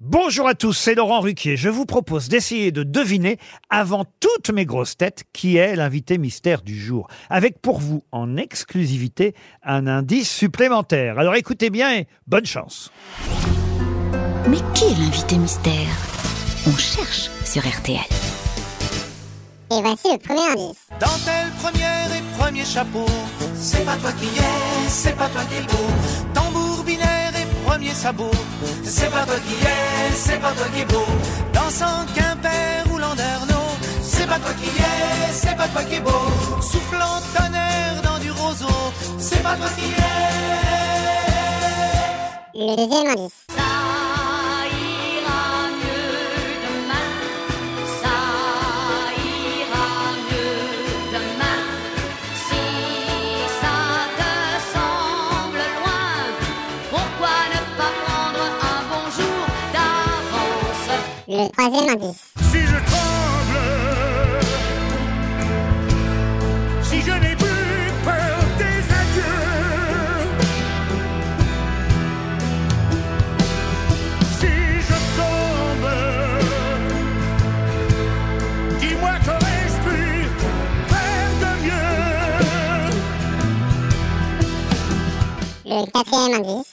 Bonjour à tous, c'est Laurent Ruquier. Je vous propose d'essayer de deviner, avant toutes mes grosses têtes, qui est l'invité mystère du jour. Avec pour vous, en exclusivité, un indice supplémentaire. Alors écoutez bien et bonne chance. Mais qui est l'invité mystère? On cherche sur RTL. Et voici le premier indice. Dentelle première et premier chapeau. C'est pas toi qui es, c'est pas toi qui es beau. Tambour binaire sabot. C'est pas toi qui es, c'est pas toi qui es beau. Dansant Quimper ou Landerneau. C'est pas toi qui es, c'est pas toi qui es beau. Soufflant tonnerre dans du roseau. C'est pas toi qui es. Le deuxième indice. Le troisième indice. Si je tremble, si je n'ai plus peur des adieux, si je tombe, dis-moi qu'aurais-je pu faire de mieux? Le quatrième indice.